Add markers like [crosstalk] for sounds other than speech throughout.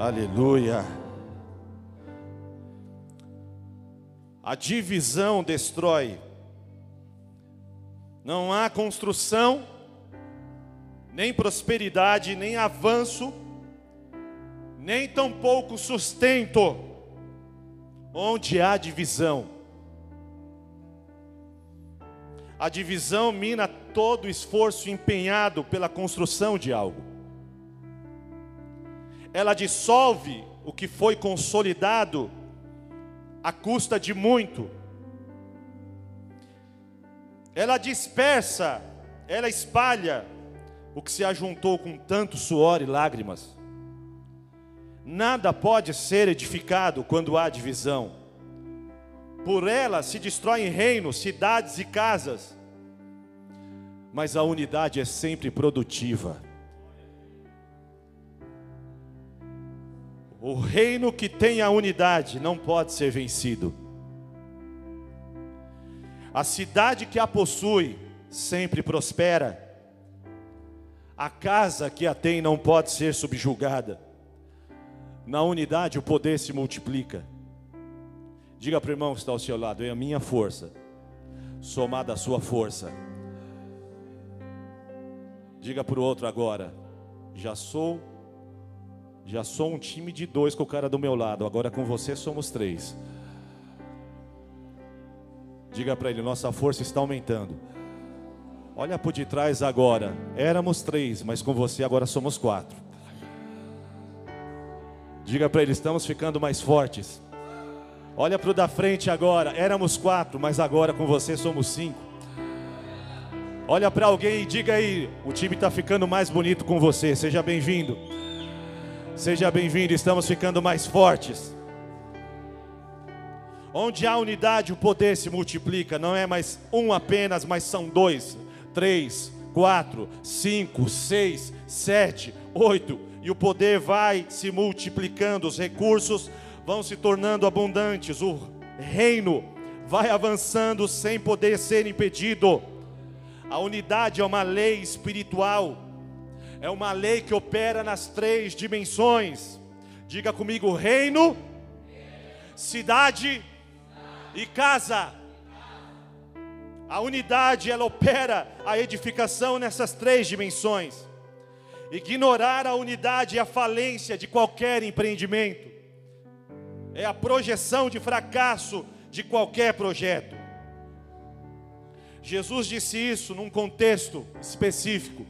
Aleluia. A divisão destrói. Não há construção, nem prosperidade, nem avanço, nem tampouco sustento, onde há divisão. A divisão mina todo esforço empenhado pela construção de algo. Ela dissolve o que foi consolidado à custa de muito. Ela dispersa, ela espalha o que se ajuntou com tanto suor e lágrimas. Nada pode ser edificado quando há divisão. Por ela se destroem reinos, cidades e casas. Mas a unidade é sempre produtiva. O reino que tem a unidade não pode ser vencido. A cidade que a possui sempre prospera. A casa que a tem não pode ser subjugada. Na unidade o poder se multiplica. Diga para o irmão que está ao seu lado: é a minha força, somada à sua força. Diga para o outro agora: já sou já sou um time de dois com o cara do meu lado, agora com você somos três. Diga para ele: nossa força está aumentando. Olha por detrás agora. Éramos três, mas com você agora somos quatro. Diga para ele: estamos ficando mais fortes. Olha para o da frente agora. Éramos quatro, mas agora com você somos cinco. Olha para alguém e diga aí: o time está ficando mais bonito com você. Seja bem-vindo. Seja bem-vindo, estamos ficando mais fortes. Onde há unidade, o poder se multiplica. Não é mais um apenas, mas são dois, três, quatro, cinco, seis, sete, oito. E o poder vai se multiplicando, os recursos vão se tornando abundantes, o reino vai avançando sem poder ser impedido. A unidade é uma lei espiritual é uma lei que opera nas três dimensões. Diga comigo: reino, cidade e casa. A unidade ela opera a edificação nessas três dimensões. Ignorar a unidade é a falência de qualquer empreendimento. É a projeção de fracasso de qualquer projeto. Jesus disse isso num contexto específico.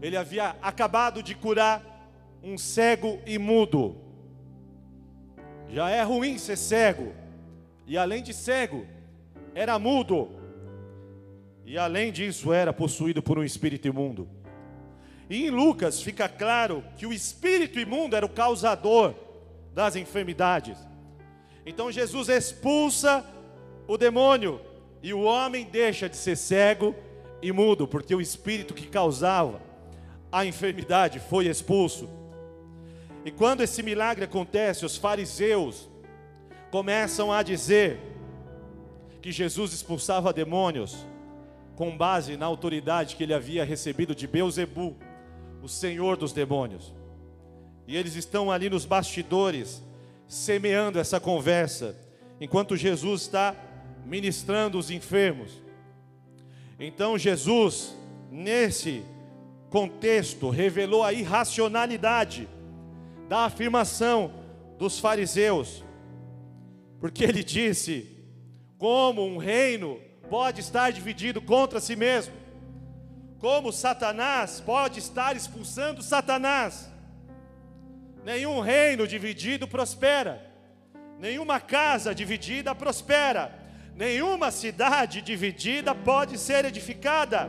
Ele havia acabado de curar um cego e mudo. Já é ruim ser cego, e além de cego, era mudo, e além disso, era possuído por um espírito imundo. E em Lucas fica claro que o espírito imundo era o causador das enfermidades. Então Jesus expulsa o demônio e o homem deixa de ser cego e mudo, porque o espírito que causava a enfermidade, foi expulso. E quando esse milagre acontece, os fariseus começam a dizer que Jesus expulsava demônios com base na autoridade que ele havia recebido de Beuzebu, o senhor dos demônios. E eles estão ali nos bastidores semeando essa conversa, enquanto Jesus está ministrando os enfermos. Então Jesus, nesse contexto revelou a irracionalidade da afirmação dos fariseus, porque ele disse: como um reino pode estar dividido contra si mesmo? Como Satanás pode estar expulsando Satanás? Nenhum reino dividido prospera, nenhuma casa dividida prospera, nenhuma cidade dividida pode ser edificada.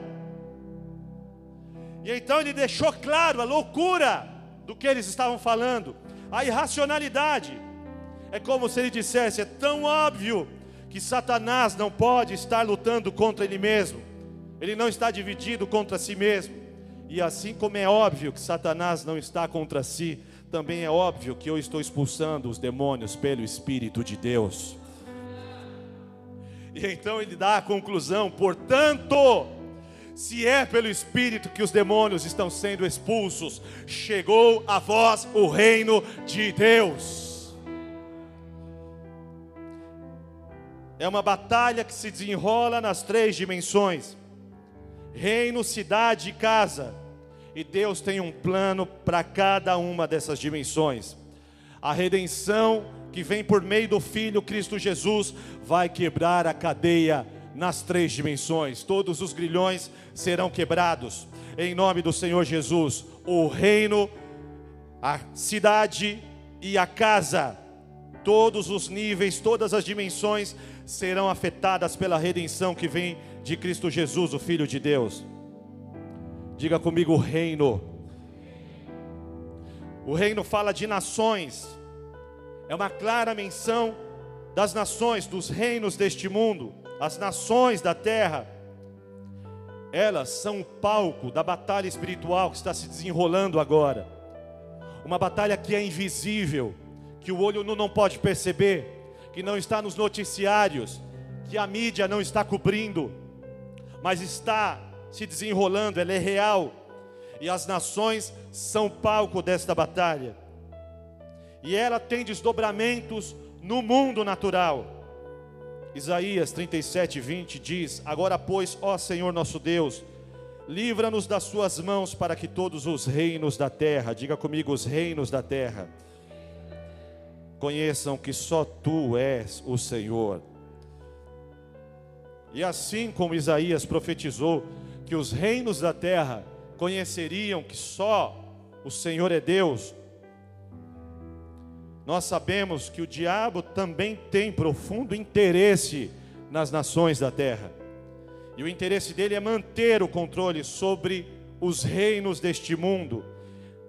E então ele deixou claro a loucura do que eles estavam falando, a irracionalidade. É como se ele dissesse: é tão óbvio que Satanás não pode estar lutando contra ele mesmo, ele não está dividido contra si mesmo. E assim como é óbvio que Satanás não está contra si, também é óbvio que eu estou expulsando os demônios pelo Espírito de Deus. E então ele dá a conclusão: portanto, Se é pelo Espírito que os demônios estão sendo expulsos, chegou a vós o reino de Deus. É uma batalha que se desenrola nas três dimensões: reino, cidade e casa. E Deus tem um plano para cada uma dessas dimensões. A redenção que vem por meio do Filho Cristo Jesus vai quebrar a cadeia nas três dimensões. Todos os grilhões serão quebrados em nome do Senhor Jesus. O reino, a cidade e a casa, todos os níveis, todas as dimensões serão afetadas pela redenção que vem de Cristo Jesus, o Filho de Deus. Diga comigo: o reino. O reino fala de nações, é uma clara menção das nações, dos reinos deste mundo as nações da terra, elas são o palco da batalha espiritual que está se desenrolando agora. Uma batalha que é invisível, que o olho não pode perceber, que não está nos noticiários, que a mídia não está cobrindo, mas está se desenrolando, ela é real. E as nações são palco desta batalha. E ela tem desdobramentos no mundo natural. Isaías 37, 20 diz: Agora, pois, ó Senhor nosso Deus, livra-nos das suas mãos para que todos os reinos da terra, diga comigo, os reinos da terra, conheçam que só tu és o Senhor. E assim como Isaías profetizou que os reinos da terra conheceriam que só o Senhor é Deus, nós sabemos que o diabo também tem profundo interesse nas nações da terra. E o interesse dele é manter o controle sobre os reinos deste mundo.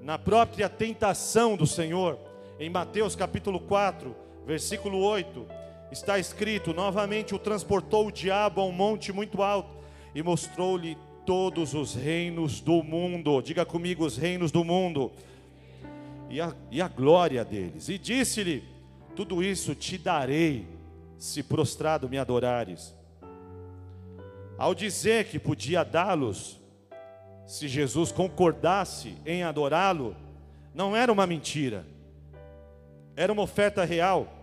Na própria tentação do Senhor, em Mateus capítulo 4, versículo 8, está escrito: Novamente o transportou o diabo a um monte muito alto e mostrou-lhe todos os reinos do mundo. Diga comigo, os reinos do mundo e a, e a glória deles. E disse-lhe: Tudo isso te darei, se prostrado me adorares. Ao dizer que podia dá-los, se Jesus concordasse em adorá-lo, não era uma mentira, era uma oferta real.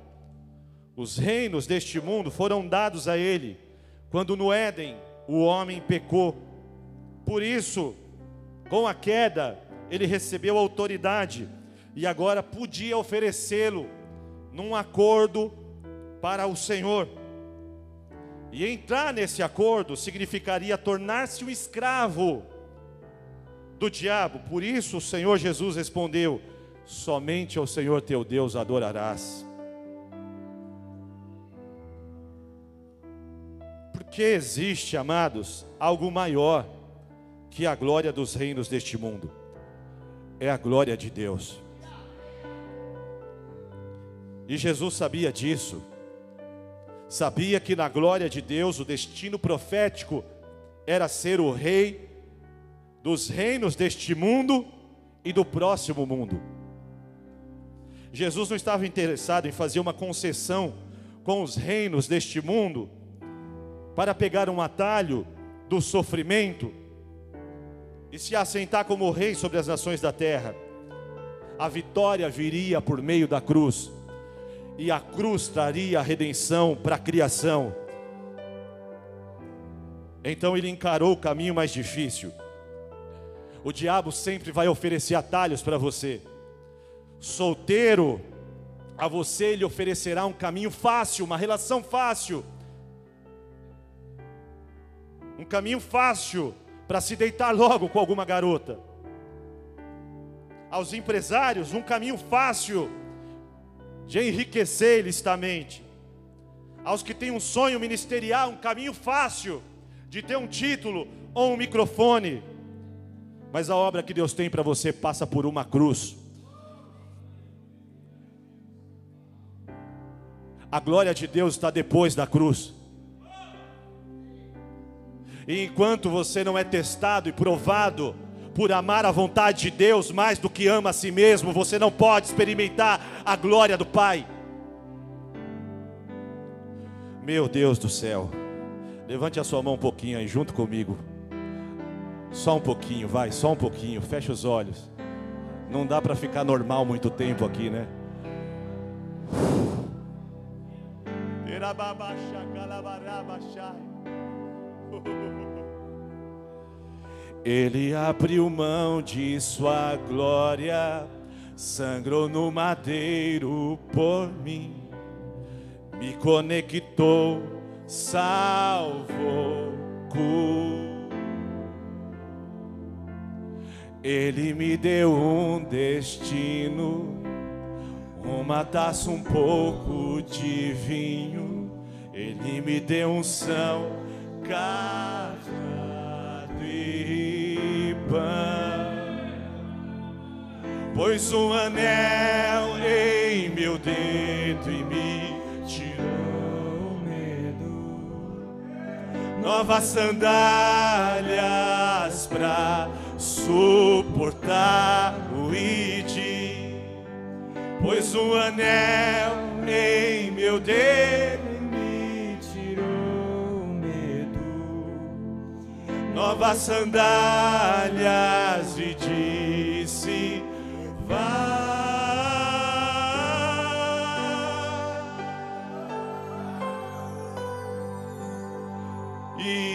Os reinos deste mundo foram dados a ele quando no Éden o homem pecou. Por isso, com a queda, ele recebeu autoridade e agora podia oferecê-lo num acordo para o Senhor. E entrar nesse acordo significaria tornar-se um escravo do diabo. Por isso o Senhor Jesus respondeu: Somente ao Senhor teu Deus adorarás. Porque existe, amados, algo maior que a glória dos reinos deste mundo. É a glória de Deus. E Jesus sabia disso. Sabia que na glória de Deus o destino profético era ser o rei dos reinos deste mundo e do próximo mundo. Jesus não estava interessado em fazer uma concessão com os reinos deste mundo para pegar um atalho do sofrimento e se assentar como rei sobre as nações da terra. A vitória viria por meio da cruz e a cruz traria a redenção para a criação. Então ele encarou o caminho mais difícil. O diabo sempre vai oferecer atalhos para você. Solteiro, a você ele oferecerá um caminho fácil, uma relação fácil. Um caminho fácil para se deitar logo com alguma garota. Aos empresários, um caminho fácil de enriquecer ilistamente. Aos que têm um sonho ministerial, um caminho fácil de ter um título ou um microfone. Mas a obra que Deus tem para você passa por uma cruz. A glória de Deus está depois da cruz. E enquanto você não é testado e provado por amar a vontade de Deus mais do que ama a si mesmo, você não pode experimentar a glória do Pai. Meu Deus do céu, levante a sua mão um pouquinho aí junto comigo. Só um pouquinho, vai, só um pouquinho. Fecha os olhos. Não dá para ficar normal muito tempo aqui, né? [laughs] Ele abriu mão de sua glória, sangrou no madeiro por mim, me conectou, salvou. Ele me deu um destino, uma taça, um pouco de vinho. Ele me deu um são, e pão. Pôs um anel em meu dedo e me tirou o medo. Novas sandálias pra suportar o id, pois um anel em meu dedo novas sandálias e disse: Vai. E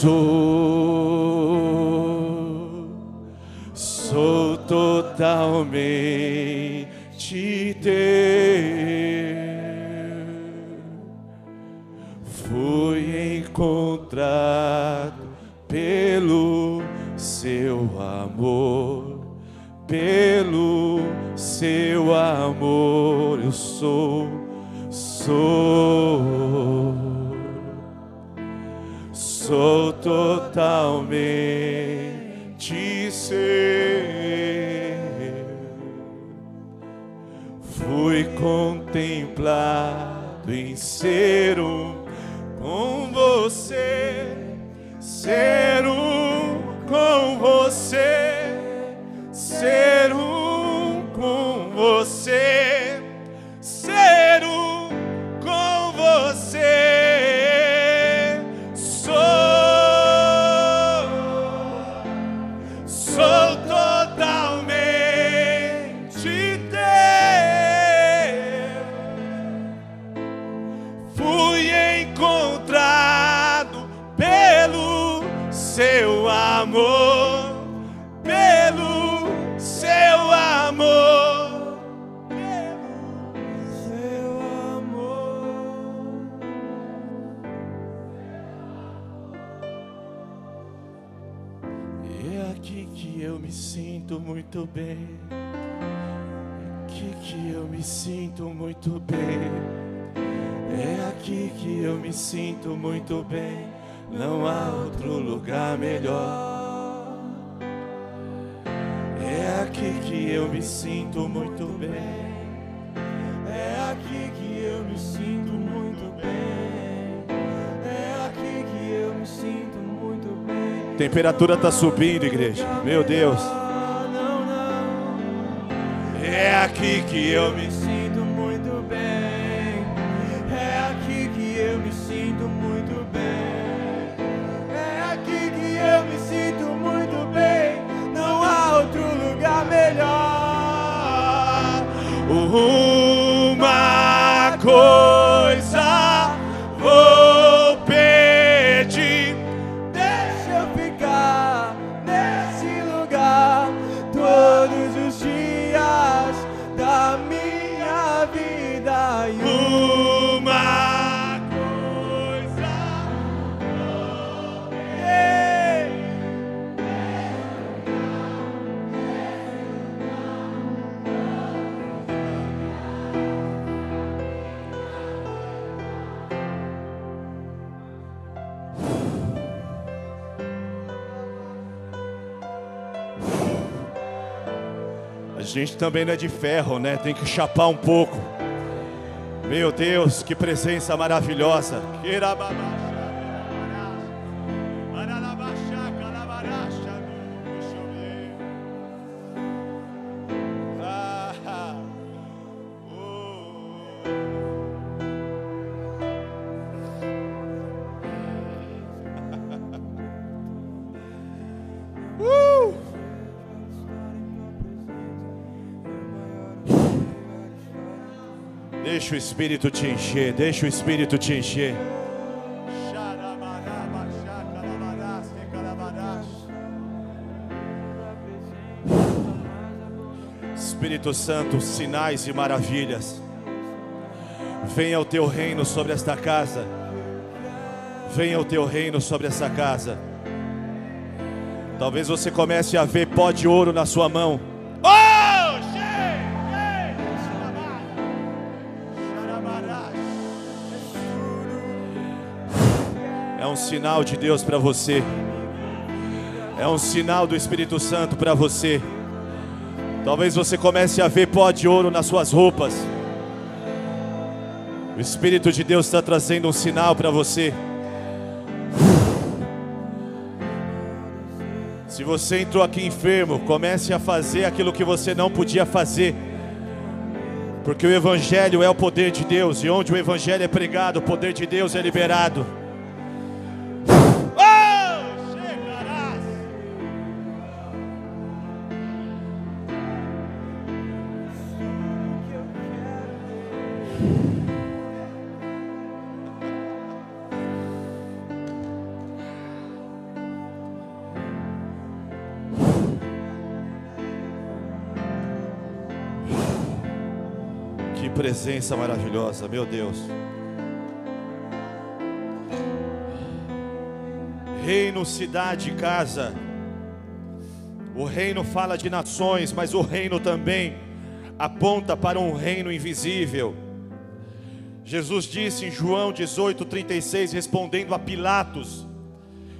Sou, sou totalmente teu. Fui encontrado pelo seu amor, pelo seu amor eu sou, sou, sou totalmente seu. Fui contemplado em ser um com você, ser um com você, ser um muito bem. Aqui que eu me sinto muito bem. É aqui que eu me sinto muito bem. Não há outro lugar melhor. É aqui que eu me sinto muito bem. É aqui que eu me sinto muito bem. É aqui que eu me sinto muito bem. Temperatura está subindo, igreja. Meu Deus. Aqui que eu me gente também não é de ferro, né? Tem que chapar um pouco. Meu Deus, que presença maravilhosa. Ah, Deixa o Espírito te encher, deixa o Espírito te encher. Espírito Santo, sinais e maravilhas. Venha o teu reino sobre esta casa. Venha o teu reino sobre essa casa. Talvez você comece a ver pó de ouro na sua mão. Um sinal de Deus para você. É um sinal do Espírito Santo para você. Talvez você comece a ver pó de ouro nas suas roupas. O Espírito de Deus está trazendo um sinal para você. Se você entrou aqui enfermo, comece a fazer aquilo que você não podia fazer. Porque o Evangelho é o poder de Deus, e onde o Evangelho é pregado, o poder de Deus é liberado. Presença maravilhosa, meu Deus. Reino, cidade, casa. O reino fala de nações, mas o reino também aponta para um reino invisível. Jesus disse em João 18:36, respondendo a Pilatos: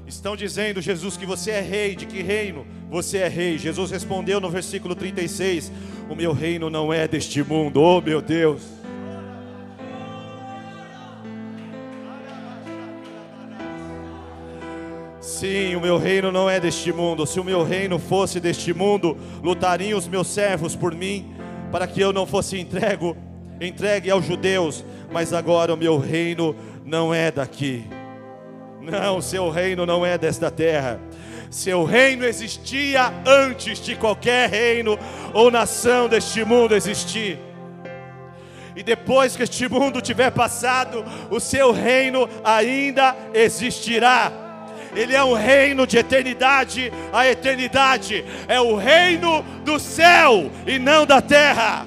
Estão dizendo, Jesus, que você é rei, de que reino? Você é rei. Jesus respondeu no versículo 36: O meu reino não é deste mundo, oh meu Deus. Sim, o meu reino não é deste mundo. Se o meu reino fosse deste mundo, lutariam os meus servos por mim, para que eu não fosse entregue, entregue aos judeus. Mas agora o meu reino não é daqui. Não, seu reino não é desta terra. Seu reino existia antes de qualquer reino ou nação deste mundo existir. E depois que este mundo tiver passado, o seu reino ainda existirá. Ele é um reino de eternidade a eternidade. É o reino do céu e não da terra.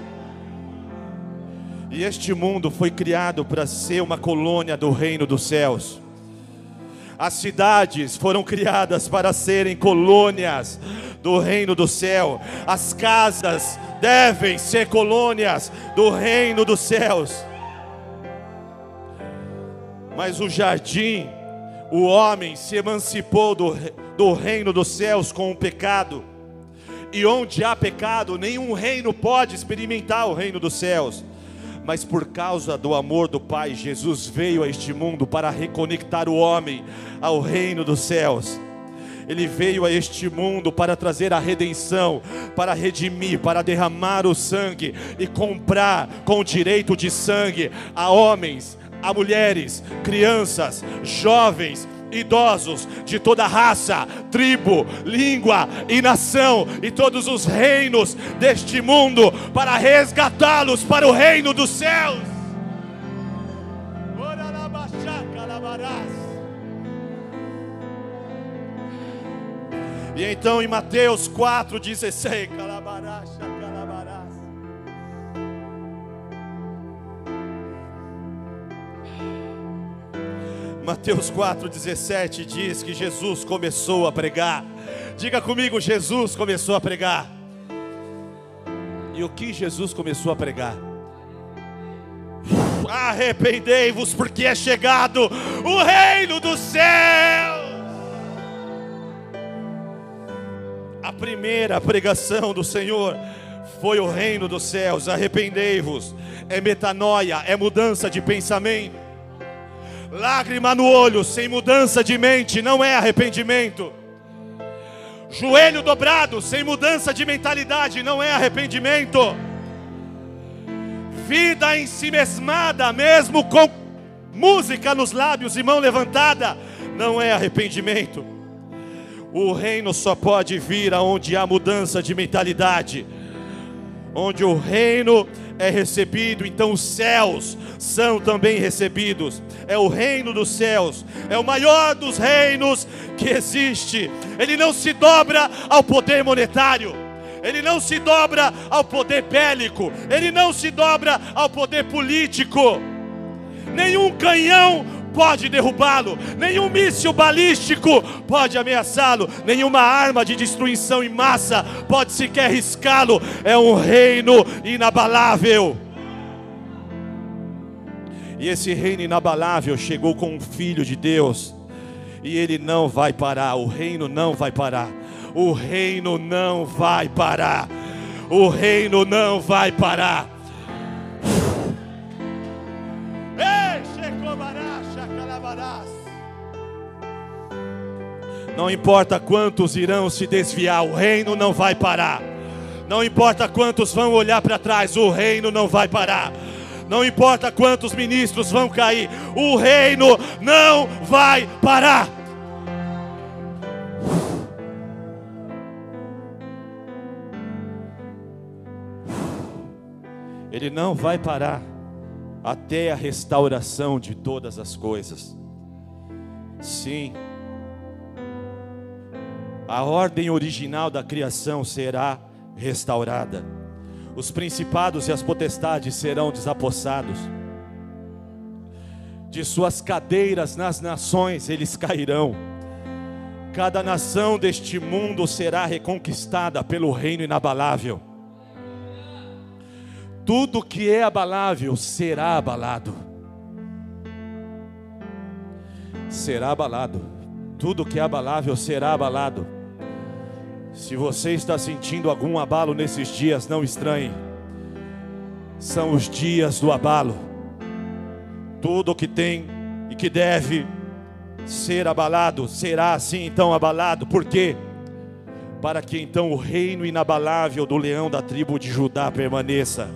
E este mundo foi criado para ser uma colônia do reino dos céus. As cidades foram criadas para serem colônias do reino do céu. As casas devem ser colônias do reino dos céus. Mas o jardim, o homem se emancipou do, do reino dos céus com o pecado. E onde há pecado, nenhum reino pode experimentar o reino dos céus mas por causa do amor do Pai, Jesus veio a este mundo para reconectar o homem ao reino dos céus. Ele veio a este mundo para trazer a redenção, para redimir, para derramar o sangue e comprar com direito de sangue a homens, a mulheres, crianças, jovens, idosos de toda raça, tribo, língua e nação, e todos os reinos deste mundo, para resgatá-los para o reino dos céus. E então em Mateus 4,16, calabaracha. Mateus 4,17 diz que Jesus começou a pregar. Diga comigo, Jesus começou a pregar. E o que Jesus começou a pregar? Arrependei-vos, porque é chegado o reino dos céus. A primeira pregação do Senhor foi o reino dos céus. Arrependei-vos, é metanoia, é mudança de pensamento. Lágrima no olho, sem mudança de mente, não é arrependimento. Joelho dobrado, sem mudança de mentalidade, não é arrependimento. Vida em si mesmada, mesmo com música nos lábios e mão levantada, não é arrependimento. O reino só pode vir aonde há mudança de mentalidade. Onde o reino é recebido, então os céus são também recebidos. É o reino dos céus, é o maior dos reinos que existe. Ele não se dobra ao poder monetário. Ele não se dobra ao poder bélico, ele não se dobra ao poder político. Nenhum canhão pode derrubá-lo, nenhum míssil balístico pode ameaçá-lo, nenhuma arma de destruição em massa pode sequer riscá-lo. É um reino inabalável. E esse reino inabalável chegou com um filho de Deus. E ele não vai parar, o reino não vai parar. O reino não vai parar. O reino não vai parar. Não importa quantos irão se desviar, o reino não vai parar. Não importa quantos vão olhar para trás, o reino não vai parar. Não importa quantos ministros vão cair, o reino não vai parar. Ele não vai parar até a restauração de todas as coisas. Sim, a ordem original da criação será restaurada os principados e as potestades serão desapossados. De suas cadeiras nas nações eles cairão. Cada nação deste mundo será reconquistada pelo reino inabalável. Tudo que é abalável será abalado. Será abalado. Tudo que é abalável será abalado. Se você está sentindo algum abalo nesses dias, não estranhe. São os dias do abalo. Tudo que tem e que deve ser abalado será assim então abalado. Por quê? Para que então o reino inabalável do leão da tribo de Judá permaneça.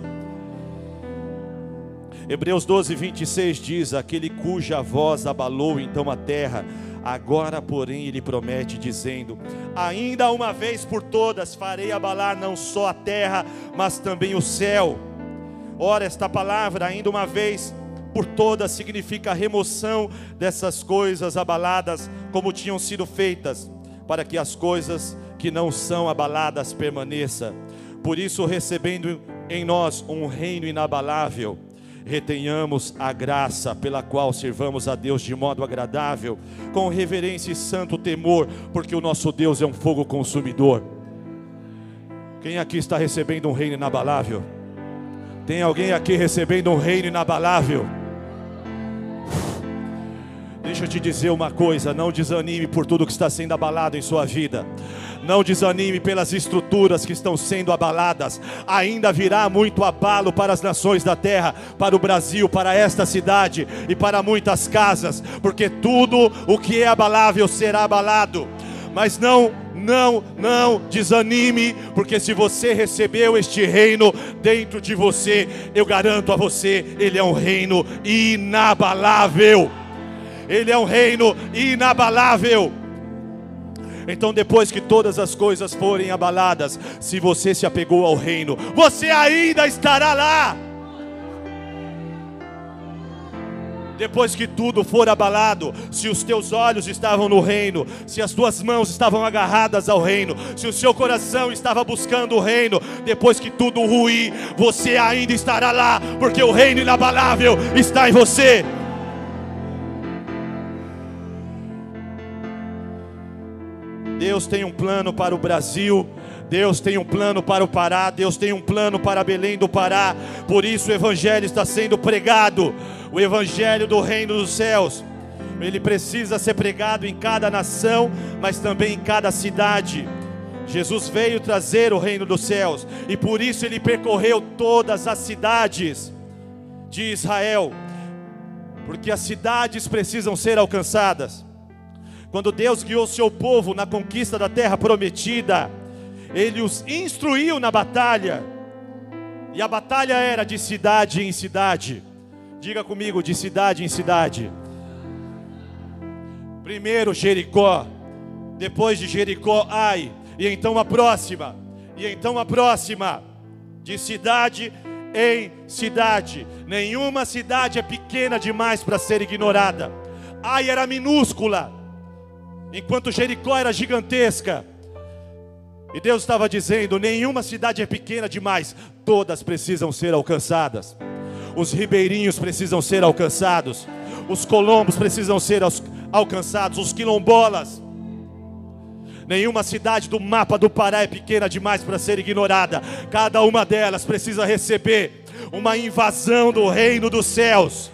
Hebreus 12, 26 diz: Aquele cuja voz abalou então a terra Agora, porém, ele promete, dizendo: Ainda uma vez por todas farei abalar não só a terra, mas também o céu. Ora, esta palavra, ainda uma vez por todas, significa a remoção dessas coisas abaladas, como tinham sido feitas, para que as coisas que não são abaladas permaneçam. Por isso, recebendo em nós um reino inabalável, retenhamos a graça pela qual servamos a Deus de modo agradável, com reverência e santo temor, porque o nosso Deus é um fogo consumidor. Quem aqui está recebendo um reino inabalável? Tem alguém aqui recebendo um reino inabalável? Deixa eu te dizer uma coisa: não desanime por tudo que está sendo abalado em sua vida. Não desanime pelas estruturas que estão sendo abaladas. Ainda virá muito abalo para as nações da terra, para o Brasil, para esta cidade e para muitas casas, porque tudo o que é abalável será abalado. Mas não não, não desanime, porque se você recebeu este reino dentro de você, eu garanto a você, ele é um reino inabalável. Ele é um reino inabalável. Então, depois que todas as coisas forem abaladas, se você se apegou ao reino, você ainda estará lá. Depois que tudo for abalado, se os teus olhos estavam no reino, se as tuas mãos estavam agarradas ao reino, se o seu coração estava buscando o reino, depois que tudo ruir, você ainda estará lá, porque o reino inabalável está em você. Deus tem um plano para o Brasil. Deus tem um plano para o Pará, Deus tem um plano para Belém do Pará, por isso o Evangelho está sendo pregado, o Evangelho do Reino dos Céus, ele precisa ser pregado em cada nação, mas também em cada cidade. Jesus veio trazer o reino dos céus, e por isso ele percorreu todas as cidades de Israel, porque as cidades precisam ser alcançadas. Quando Deus guiou seu povo na conquista da terra prometida, Ele os instruiu na batalha, e a batalha era de cidade em cidade. Diga comigo, de cidade em cidade. Primeiro Jericó, depois de Jericó, Ai, e então a próxima, e então a próxima, de cidade em cidade. Nenhuma cidade é pequena demais para ser ignorada. Ai era minúscula, enquanto Jericó era gigantesca. E Deus estava dizendo: nenhuma cidade é pequena demais, todas precisam ser alcançadas. Os ribeirinhos precisam ser alcançados, os colombos precisam ser alcançados, os quilombolas. Nenhuma cidade do mapa do Pará é pequena demais para ser ignorada. Cada uma delas precisa receber uma invasão do reino dos céus.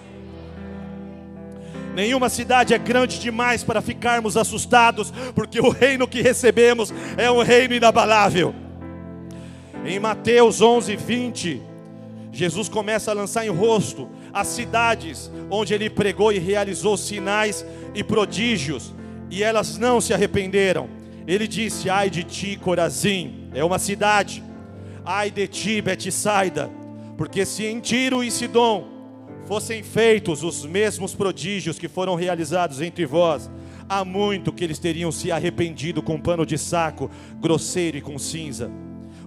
Nenhuma cidade é grande demais para ficarmos assustados, porque o reino que recebemos é um reino inabalável. Em Mateus 11, 20, Jesus começa a lançar em rosto as cidades onde ele pregou e realizou sinais e prodígios, e elas não se arrependeram. Ele disse: Ai de ti, Corazim, é uma cidade. Ai de ti, Betsaida, porque se em Tiro e Sidom fossem feitos os mesmos prodígios que foram realizados entre vós, há muito que eles teriam se arrependido com pano de saco, grosseiro e com cinza.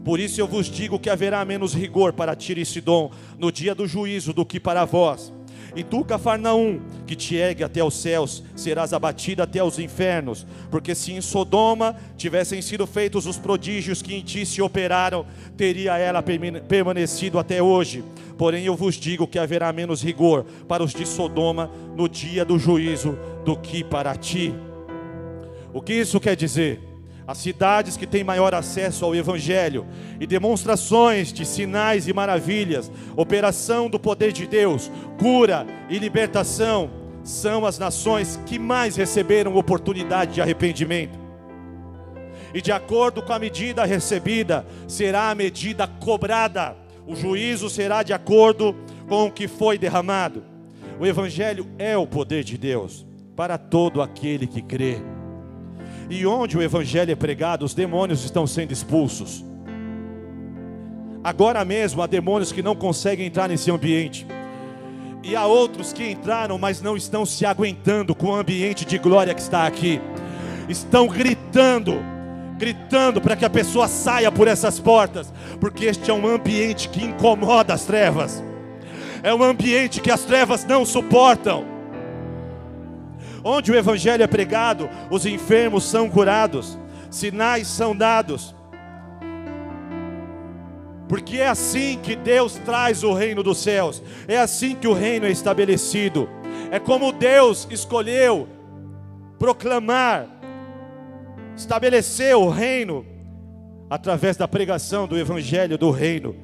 Por isso eu vos digo que haverá menos rigor para Tiro e Sidom no dia do juízo do que para vós. E tu, Cafarnaum, que te ergue até os céus, serás abatida até os infernos, porque se em Sodoma tivessem sido feitos os prodígios que em ti se operaram, teria ela permanecido até hoje. Porém eu vos digo que haverá menos rigor para os de Sodoma no dia do juízo do que para ti. O que isso quer dizer? As cidades que têm maior acesso ao Evangelho e demonstrações de sinais e maravilhas, operação do poder de Deus, cura e libertação, são as nações que mais receberam oportunidade de arrependimento. E de acordo com a medida recebida, será a medida cobrada. O juízo será de acordo com o que foi derramado. O Evangelho é o poder de Deus para todo aquele que crê. E onde o evangelho é pregado, os demônios estão sendo expulsos. Agora mesmo há demônios que não conseguem entrar nesse ambiente. E há outros que entraram, mas não estão se aguentando com o ambiente de glória que está aqui. Estão gritando, gritando para que a pessoa saia por essas portas, porque este é um ambiente que incomoda as trevas. É um ambiente que as trevas não suportam. Onde o evangelho é pregado, os enfermos são curados, sinais são dados. Porque é assim que Deus traz o reino dos céus, é assim que o reino é estabelecido. É como Deus escolheu proclamar, estabelecer o reino através da pregação do evangelho do reino.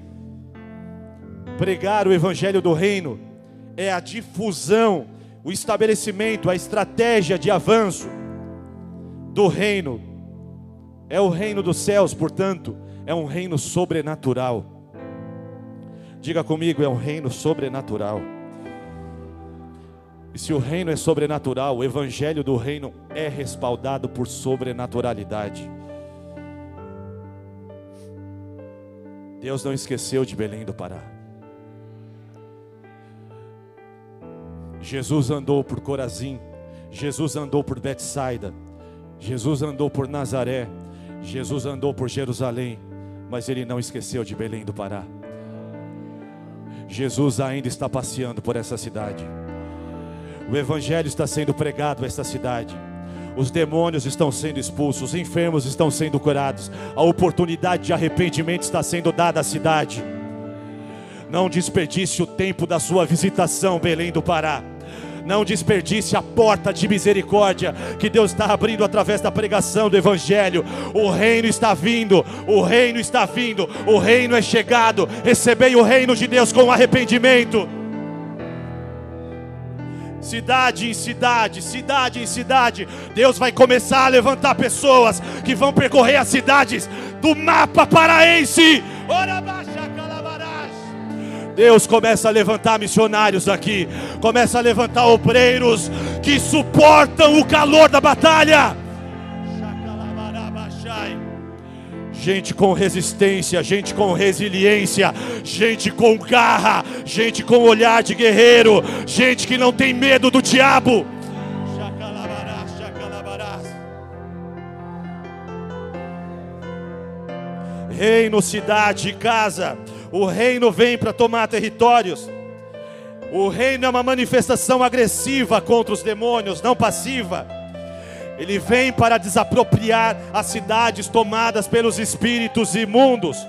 Pregar o evangelho do reino é a difusão, o estabelecimento, a estratégia de avanço do reino. É o reino dos céus, portanto, é um reino sobrenatural. Diga comigo, é um reino sobrenatural. E se o reino é sobrenatural, o evangelho do reino é respaldado por sobrenaturalidade. Deus não esqueceu de Belém do Pará. Jesus andou por Corazim, Jesus andou por Betsaida, Jesus andou por Nazaré, Jesus andou por Jerusalém, mas ele não esqueceu de Belém do Pará. Jesus ainda está passeando por essa cidade. O evangelho está sendo pregado nesta cidade. Os demônios estão sendo expulsos, os enfermos estão sendo curados. A oportunidade de arrependimento está sendo dada à cidade. Não desperdice o tempo da sua visitação, Belém do Pará. Não desperdice a porta de misericórdia que Deus está abrindo através da pregação do Evangelho. O reino está vindo, o reino está vindo, o reino é chegado. Recebei o reino de Deus com arrependimento. Cidade em cidade, cidade em cidade, Deus vai começar a levantar pessoas que vão percorrer as cidades do mapa paraense. Ora baixa, Deus começa a levantar missionários aqui, começa a levantar obreiros que suportam o calor da batalha. Gente com resistência, gente com resiliência, gente com garra, gente com olhar de guerreiro, gente que não tem medo do diabo. Reino, cidade, casa o reino vem para tomar territórios. O reino é uma manifestação agressiva contra os demônios, não passiva. Ele vem para desapropriar as cidades tomadas pelos espíritos imundos.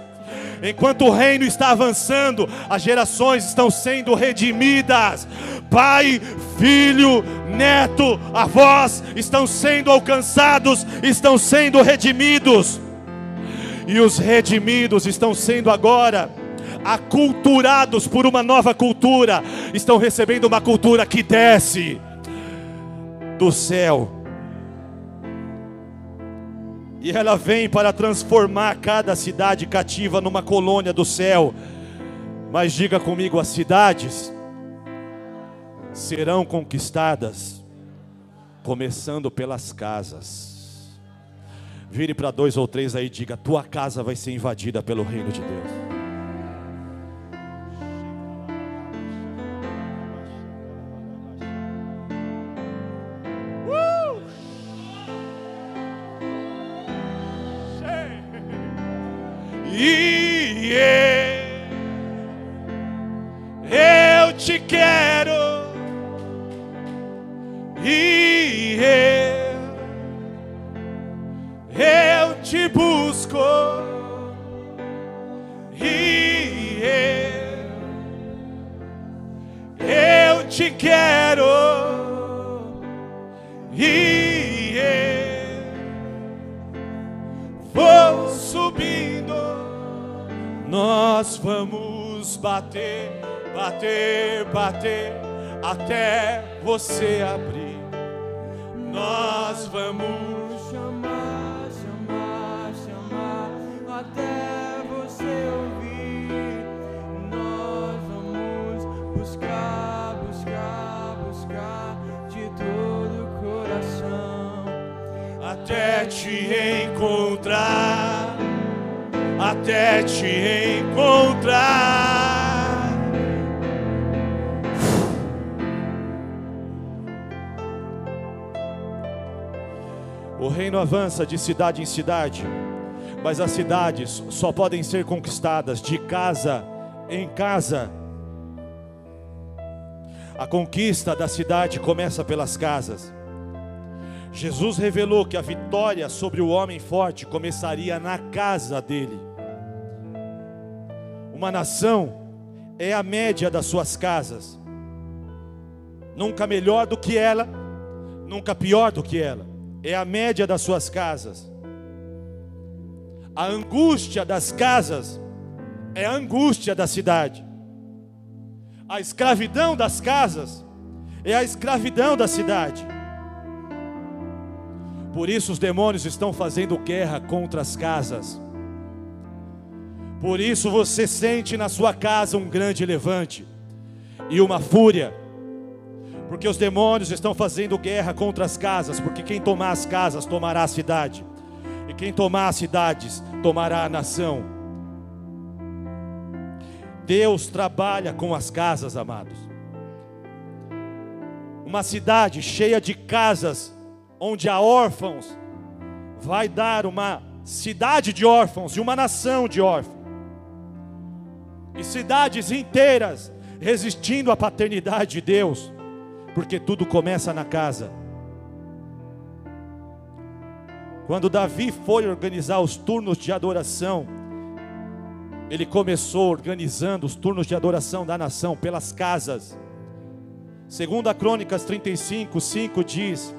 Enquanto o reino está avançando, as gerações estão sendo redimidas. Pai, filho, neto, avós estão sendo alcançados, estão sendo redimidos. E os redimidos estão sendo agora aculturados por uma nova cultura, estão recebendo uma cultura que desce do céu. E ela vem para transformar cada cidade cativa numa colônia do céu. Mas diga comigo: as cidades serão conquistadas, começando pelas casas. Vire para dois ou três aí e diga: tua casa vai ser invadida pelo reino de Deus. Bater até você abrir. Nós vamos chamar, chamar, chamar até você ouvir. Nós vamos buscar, buscar, buscar de todo o coração até te encontrar, até te encontrar. Reino avança de cidade em cidade, mas as cidades só podem ser conquistadas de casa em casa. A conquista da cidade começa pelas casas. Jesus revelou que a vitória sobre o homem forte começaria na casa dele. Uma nação é a média das suas casas. Nunca melhor do que ela, nunca pior do que ela. É a média das suas casas. A angústia das casas é a angústia da cidade. A escravidão das casas é a escravidão da cidade. Por isso os demônios estão fazendo guerra contra as casas. Por isso você sente na sua casa um grande levante e uma fúria. Porque os demônios estão fazendo guerra contra as casas, porque quem tomar as casas tomará a cidade. E quem tomar as cidades tomará a nação. Deus trabalha com as casas, amados. Uma cidade cheia de casas onde há órfãos, vai dar uma cidade de órfãos e uma nação de órfãos. E cidades inteiras resistindo à paternidade de Deus, porque tudo começa na casa. Quando Davi foi organizar os turnos de adoração, ele começou organizando os turnos de adoração da nação pelas casas. Segundo a Crônicas 35, 5 diz: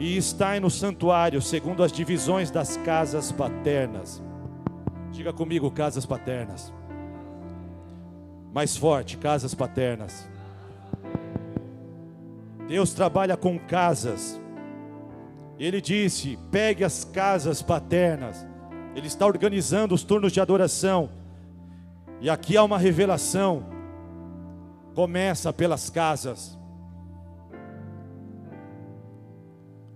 e estai no santuário, segundo as divisões das casas paternas. Diga comigo, casas paternas. Mais forte, casas paternas. Deus trabalha com casas. Ele disse: pegue as casas paternas. Ele está organizando os turnos de adoração. E aqui há uma revelação. Começa pelas casas.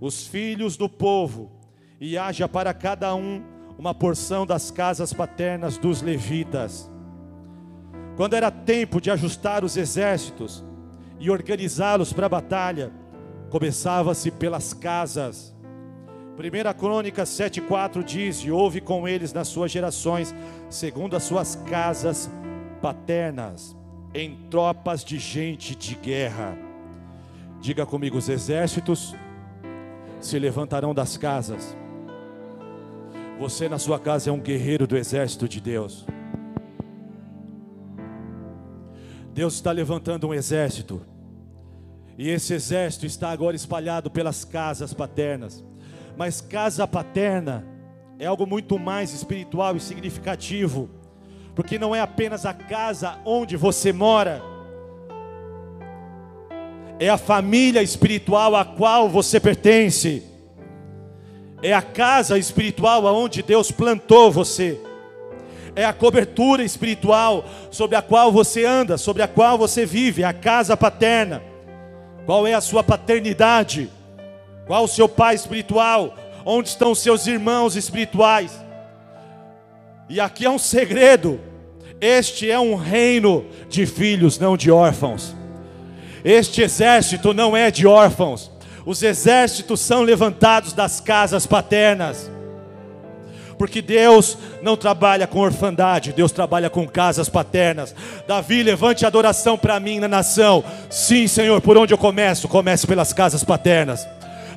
os filhos do povo, e haja para cada um uma porção das casas paternas dos levitas. Quando era tempo de ajustar os exércitos e organizá-los para a batalha, começava-se pelas casas. 1 Crônica 7,4 diz: E houve com eles nas suas gerações, segundo as suas casas paternas, em tropas de gente de guerra. Diga comigo, os exércitos se levantarão das casas. Você na sua casa é um guerreiro do exército de Deus. Deus está levantando um exército. E esse exército está agora espalhado pelas casas paternas. Mas casa paterna é algo muito mais espiritual e significativo, porque não é apenas a casa onde você mora, é a família espiritual a qual você pertence, é a casa espiritual aonde Deus plantou você, é a cobertura espiritual sobre a qual você anda, sobre a qual você vive, a casa paterna. Qual é a sua paternidade? Qual o seu pai espiritual? Onde estão os seus irmãos espirituais? E aqui é um segredo: este é um reino de filhos, não de órfãos. Este exército não é de órfãos, os exércitos são levantados das casas paternas. Porque Deus não trabalha com orfandade, Deus trabalha com casas paternas. Davi, levante adoração para mim na nação. Sim, Senhor, por onde eu começo? Comece pelas casas paternas.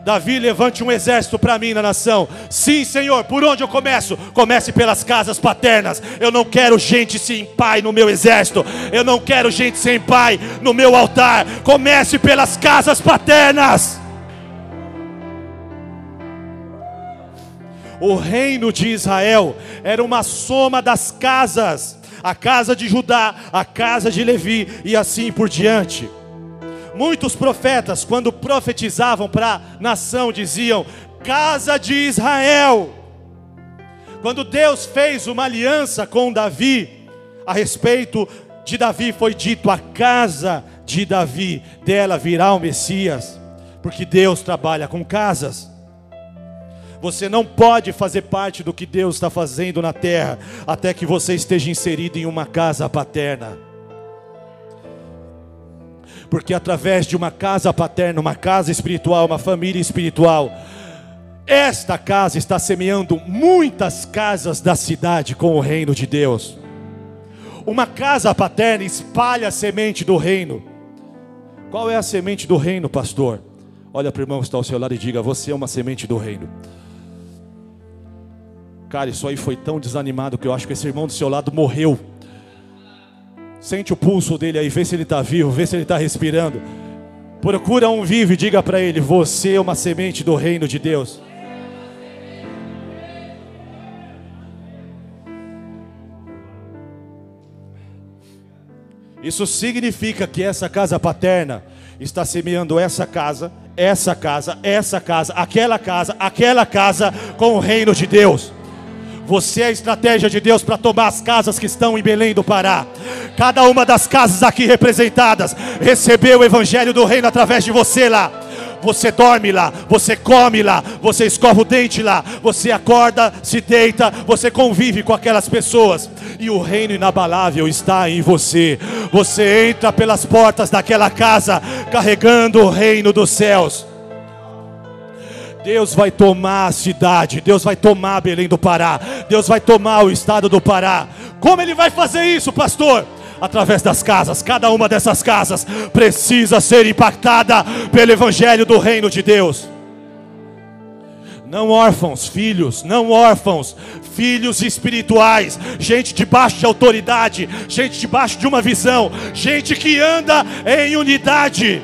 Davi, levante um exército para mim na nação. Sim, Senhor, por onde eu começo? Comece pelas casas paternas. Eu não quero gente sem pai no meu exército. Eu não quero gente sem pai no meu altar. Comece pelas casas paternas. O reino de Israel era uma soma das casas, a casa de Judá, a casa de Levi e assim por diante. Muitos profetas, quando profetizavam para a nação, diziam: Casa de Israel. Quando Deus fez uma aliança com Davi, a respeito de Davi foi dito: A casa de Davi, dela virá o Messias, porque Deus trabalha com casas. Você não pode fazer parte do que Deus está fazendo na terra até que você esteja inserido em uma casa paterna porque através de uma casa paterna, uma casa espiritual, uma família espiritual, esta casa está semeando muitas casas da cidade com o reino de Deus. Uma casa paterna espalha a semente do reino. Qual é a semente do reino, pastor? Olha para o irmão que está ao seu lado e diga: Você é uma semente do reino. Cara, isso aí foi tão desanimado que eu acho que esse irmão do seu lado morreu. Sente o pulso dele aí, vê se ele está vivo, vê se ele está respirando. Procura um vivo e diga para ele: Você é uma semente do reino de Deus. Isso significa que essa casa paterna está semeando essa casa, essa casa, essa casa, aquela casa, aquela casa com o reino de Deus. Você é a estratégia de Deus para tomar as casas que estão em Belém do Pará. Cada uma das casas aqui representadas recebeu o evangelho do reino através de você lá. Você dorme lá, você come lá, você escova o dente lá, você acorda, se deita, você convive com aquelas pessoas, e o reino inabalável está em você. Você entra pelas portas daquela casa carregando o reino dos céus. Deus vai tomar a cidade, Deus vai tomar Belém do Pará, Deus vai tomar o estado do Pará. Como Ele vai fazer isso, pastor? Através das casas, cada uma dessas casas precisa ser impactada pelo Evangelho do Reino de Deus. Não órfãos, filhos, não órfãos, filhos espirituais, gente debaixo de autoridade, gente debaixo de uma visão, gente que anda em unidade,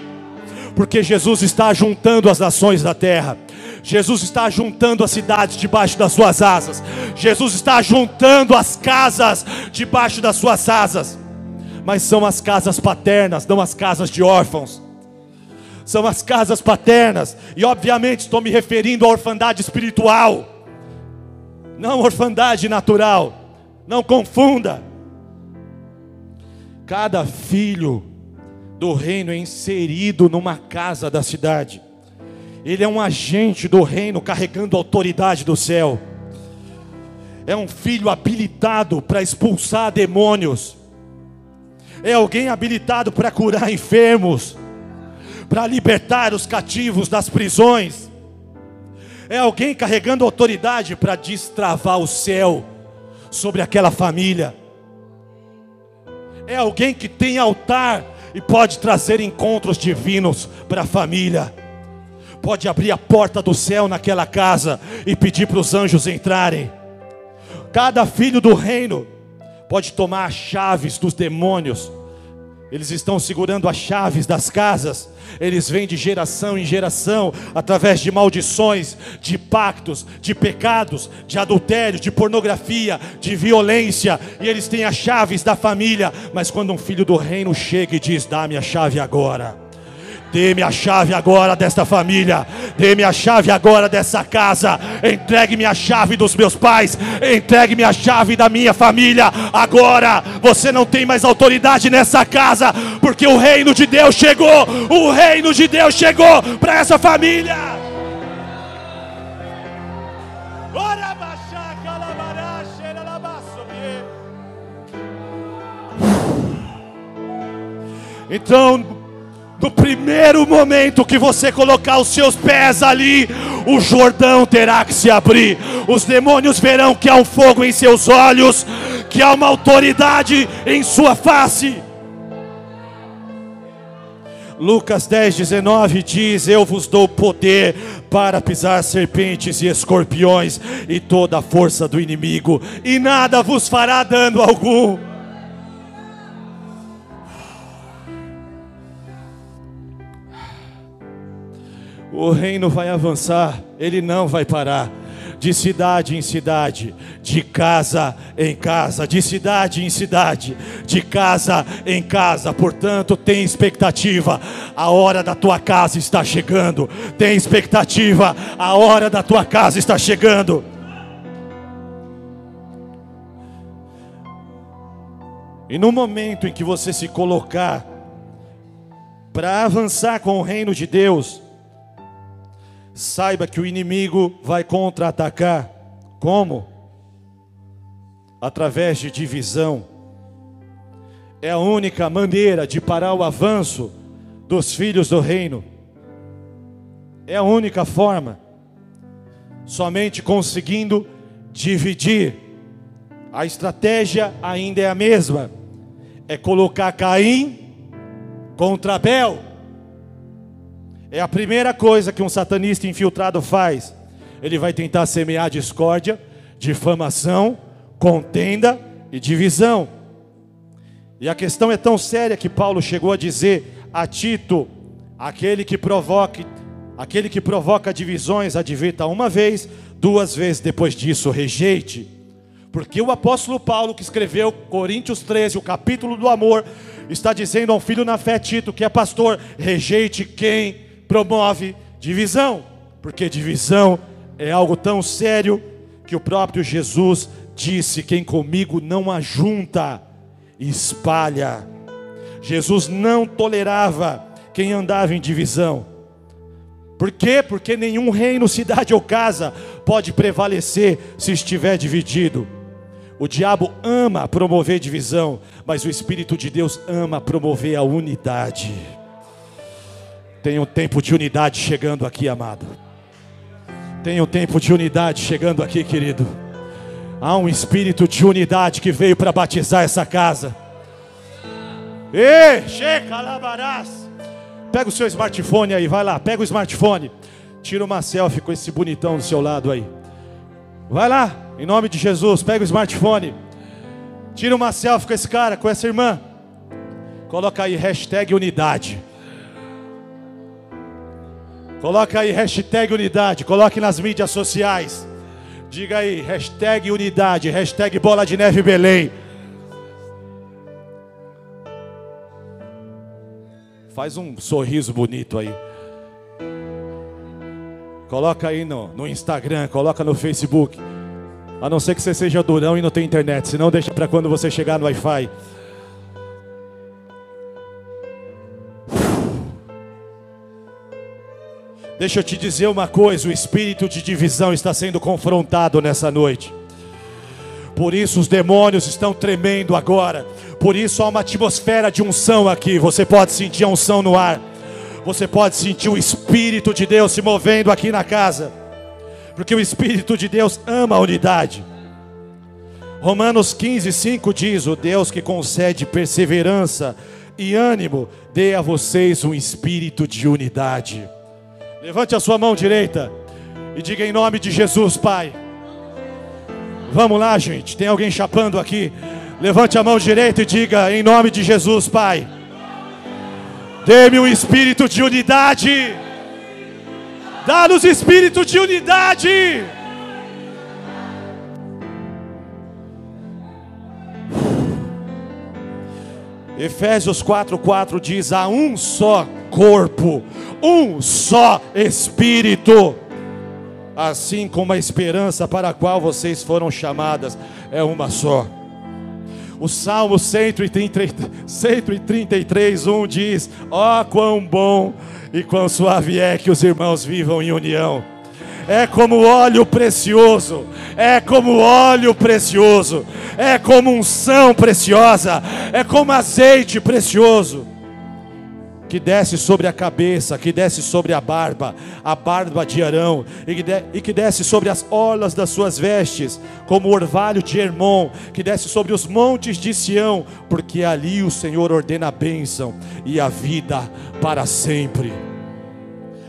porque Jesus está juntando as nações da terra. Jesus está juntando as cidades debaixo das suas asas. Jesus está juntando as casas debaixo das suas asas. Mas são as casas paternas, não as casas de órfãos. São as casas paternas. E obviamente estou me referindo à orfandade espiritual. Não orfandade natural. Não confunda. Cada filho do reino é inserido numa casa da cidade. Ele é um agente do reino carregando a autoridade do céu. É um filho habilitado para expulsar demônios. É alguém habilitado para curar enfermos, para libertar os cativos das prisões. É alguém carregando autoridade para destravar o céu sobre aquela família. É alguém que tem altar e pode trazer encontros divinos para a família pode abrir a porta do céu naquela casa e pedir para os anjos entrarem. Cada filho do reino pode tomar as chaves dos demônios. Eles estão segurando as chaves das casas. Eles vêm de geração em geração, através de maldições, de pactos, de pecados, de adultério, de pornografia, de violência. E eles têm as chaves da família. Mas quando um filho do reino chega e diz: Dá-me a chave agora Dê-me a chave agora desta família. Dê-me a chave agora dessa casa. Entregue-me a chave dos meus pais. Entregue-me a chave da minha família. Agora você não tem mais autoridade nessa casa, porque o reino de Deus chegou. O reino de Deus chegou para essa família. Então, no primeiro momento que você colocar os seus pés ali, o Jordão terá que se abrir. Os demônios verão que há um fogo em seus olhos, que há uma autoridade em sua face. Lucas 10, 19 diz: Eu vos dou poder para pisar serpentes e escorpiões e toda a força do inimigo, e nada vos fará dano algum. O reino vai avançar, ele não vai parar. De cidade em cidade, de casa em casa, de cidade em cidade, de casa em casa. Portanto, tem expectativa, a hora da tua casa está chegando. Tem expectativa, a hora da tua casa está chegando. E no momento em que você se colocar para avançar com o reino de Deus, saiba que o inimigo vai contra-atacar. Como? Através de divisão. É a única maneira de parar o avanço dos filhos do reino. É a única forma. Somente conseguindo dividir. A estratégia ainda é a mesma. É colocar Caim contra Abel é a primeira coisa que um satanista infiltrado faz. Ele vai tentar semear discórdia, difamação, contenda e divisão. E a questão é tão séria que Paulo chegou a dizer a Tito: aquele que provoque, aquele que provoca divisões, advirta uma vez, duas vezes depois disso, rejeite. Porque o apóstolo Paulo, que escreveu Coríntios 13, o capítulo do amor, está dizendo a um filho na fé, Tito, que é pastor, rejeite quem promove divisão, porque divisão é algo tão sério que o próprio Jesus disse: quem comigo não ajunta, espalha. Jesus não tolerava quem andava em divisão. Por quê? Porque nenhum reino, cidade ou casa pode prevalecer se estiver dividido. O diabo ama promover divisão, mas o Espírito de Deus ama promover a unidade. Tem um tempo de unidade chegando aqui, amado. Tem um tempo de unidade chegando aqui, querido. Há um espírito de unidade que veio para batizar essa casa. Ei, chega, labarás. Pega o seu smartphone aí, vai lá, pega o smartphone. Tira uma selfie com esse bonitão do seu lado aí. Vai lá, em nome de Jesus, pega o smartphone. Tira uma selfie com esse cara, com essa irmã. Coloca aí hashtag unidade. Coloca aí hashtag unidade. Coloque nas mídias sociais. Diga aí, hashtag unidade, hashtag bola de neve Belém. Faz um sorriso bonito aí. Coloca aí no, no Instagram, coloca no Facebook. A não ser que você seja durão e não tenha internet, senão deixa para quando você chegar no Wi-Fi. Deixa eu te dizer uma coisa: o espírito de divisão está sendo confrontado nessa noite. Por isso os demônios estão tremendo agora. Por isso há uma atmosfera de unção aqui. Você pode sentir a unção no ar. Você pode sentir o Espírito de Deus se movendo aqui na casa, porque o Espírito de Deus ama a unidade. Romanos 15, 5 diz: O Deus que concede perseverança e ânimo, dê a vocês um espírito de unidade. Levante a sua mão direita e diga em nome de Jesus, Pai. Vamos lá, gente. Tem alguém chapando aqui? Levante a mão direita e diga em nome de Jesus, Pai. Dê-me um espírito de unidade. Dá-nos espírito de unidade. Efésios 4:4 diz: há um só corpo, um só espírito. Assim como a esperança para a qual vocês foram chamadas é uma só. O Salmo 133, 1 diz: Ó oh, quão bom e quão suave é que os irmãos vivam em união. É como óleo precioso, é como óleo precioso, é como unção preciosa, é como azeite precioso que desce sobre a cabeça, que desce sobre a barba, a barba de Arão, e que, de, e que desce sobre as orlas das suas vestes, como o orvalho de Hermon, que desce sobre os montes de Sião, porque ali o Senhor ordena a bênção e a vida para sempre.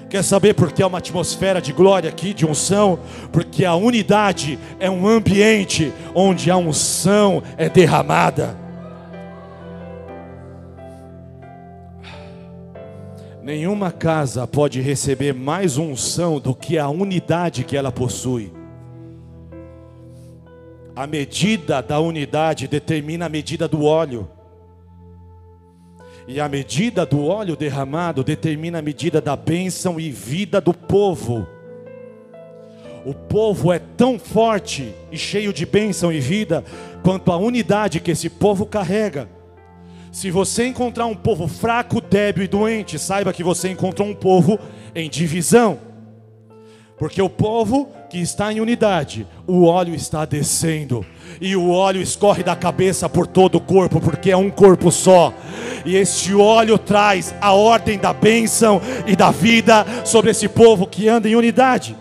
Quer saber por que há uma atmosfera de glória aqui, de unção? Porque a unidade é um ambiente onde a unção é derramada. Nenhuma casa pode receber mais unção do que a unidade que ela possui. A medida da unidade determina a medida do óleo. E a medida do óleo derramado determina a medida da bênção e vida do povo. O povo é tão forte e cheio de bênção e vida quanto a unidade que esse povo carrega. Se você encontrar um povo fraco, débil e doente, saiba que você encontrou um povo em divisão. Porque o povo que está em unidade, o óleo está descendo, e o óleo escorre da cabeça por todo o corpo, porque é um corpo só. E este óleo traz a ordem da bênção e da vida sobre esse povo que anda em unidade.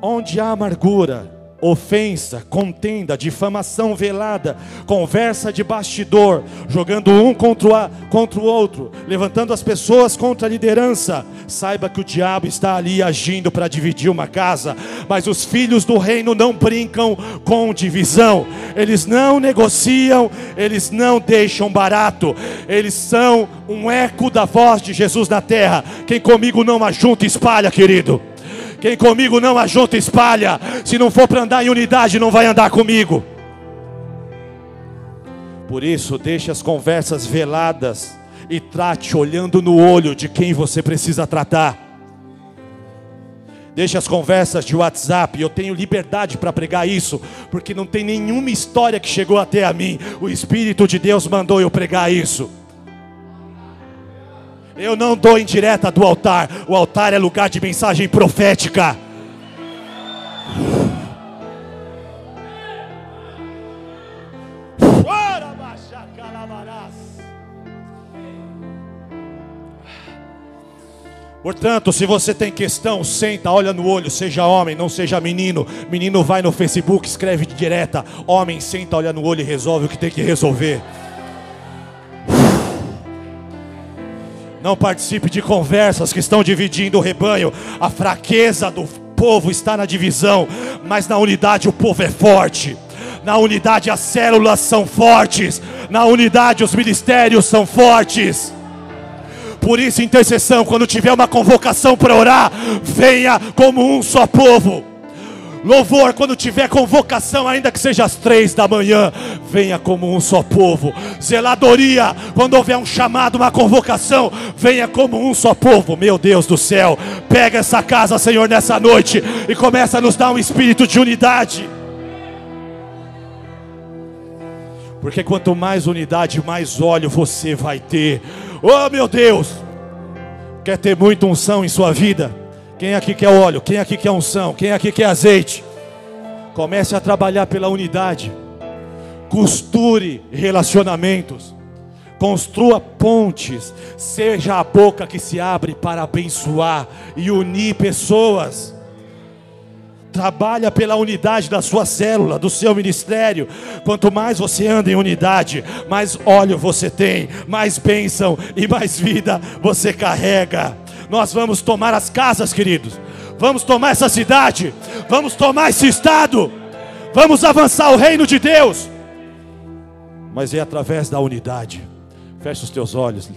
Onde há amargura, ofensa, contenda, difamação velada, conversa de bastidor, jogando um contra o, contra o outro, levantando as pessoas contra a liderança. Saiba que o diabo está ali agindo para dividir uma casa, mas os filhos do reino não brincam com divisão, eles não negociam, eles não deixam barato, eles são um eco da voz de Jesus na terra. Quem comigo não ajunta, espalha, querido. Quem comigo não ajunta, espalha. Se não for para andar em unidade, não vai andar comigo. Por isso, deixe as conversas veladas e trate olhando no olho de quem você precisa tratar. Deixe as conversas de WhatsApp, eu tenho liberdade para pregar isso, porque não tem nenhuma história que chegou até a mim. O Espírito de Deus mandou eu pregar isso. Eu não dou indireta do altar. O altar é lugar de mensagem profética. Portanto, se você tem questão, senta, olha no olho, seja homem, não seja menino. Menino vai no Facebook, escreve de direta. Homem, senta, olha no olho e resolve o que tem que resolver. Não participe de conversas que estão dividindo o rebanho. A fraqueza do povo está na divisão, mas na unidade o povo é forte. Na unidade as células são fortes. Na unidade os ministérios são fortes. Por isso, intercessão, quando tiver uma convocação para orar, venha como um só povo. Louvor, quando tiver convocação, ainda que seja às três da manhã, venha como um só povo. Zeladoria, quando houver um chamado, uma convocação, venha como um só povo. Meu Deus do céu, pega essa casa, Senhor, nessa noite e começa a nos dar um espírito de unidade. Porque quanto mais unidade, mais óleo você vai ter. Oh meu Deus! Quer ter muita unção em sua vida? Quem aqui quer óleo? Quem aqui quer unção? Quem aqui quer azeite? Comece a trabalhar pela unidade. Costure relacionamentos. Construa pontes. Seja a boca que se abre para abençoar e unir pessoas. Trabalha pela unidade da sua célula, do seu ministério. Quanto mais você anda em unidade, mais óleo você tem, mais bênção e mais vida você carrega. Nós vamos tomar as casas, queridos. Vamos tomar essa cidade. Vamos tomar esse estado. Vamos avançar o reino de Deus. Mas é através da unidade. Feche os teus olhos.